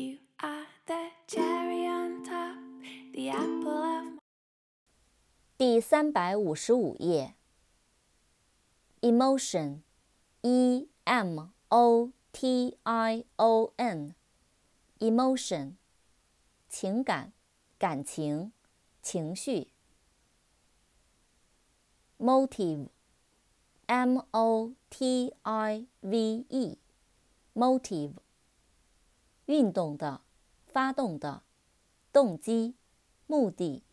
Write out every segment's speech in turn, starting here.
You are the cherry on top, the apple of my 第三百五十五页。emotion，e m o t i o n，emotion，情感、感情、情绪。motive，m o t i v e，motive， 运动的、发动的、动机、目的。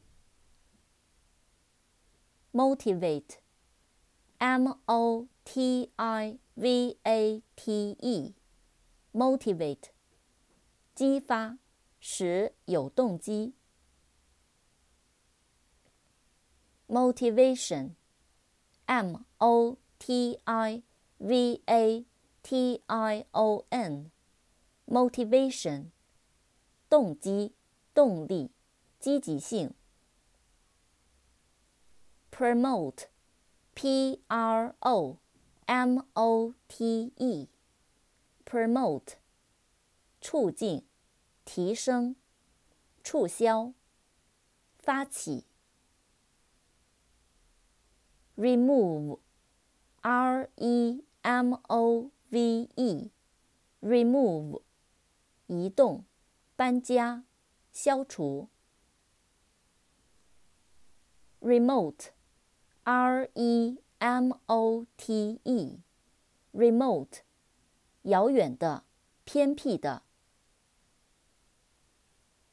motivate, m o t i v a t e, motivate，激发，使有动机。motivation, m o t i v a t i o n, motivation，动机、动力、积极性。promote, p r o m o t e, promote，促进、提升、促销、发起。remove, r e m o v e, remove，移动、搬家、消除。remote R E M O T E，remote，遥远的、偏僻的。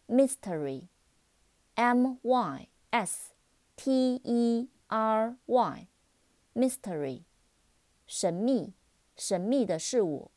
Mystery，M Y S T E R Y，mystery，神秘、神秘的事物。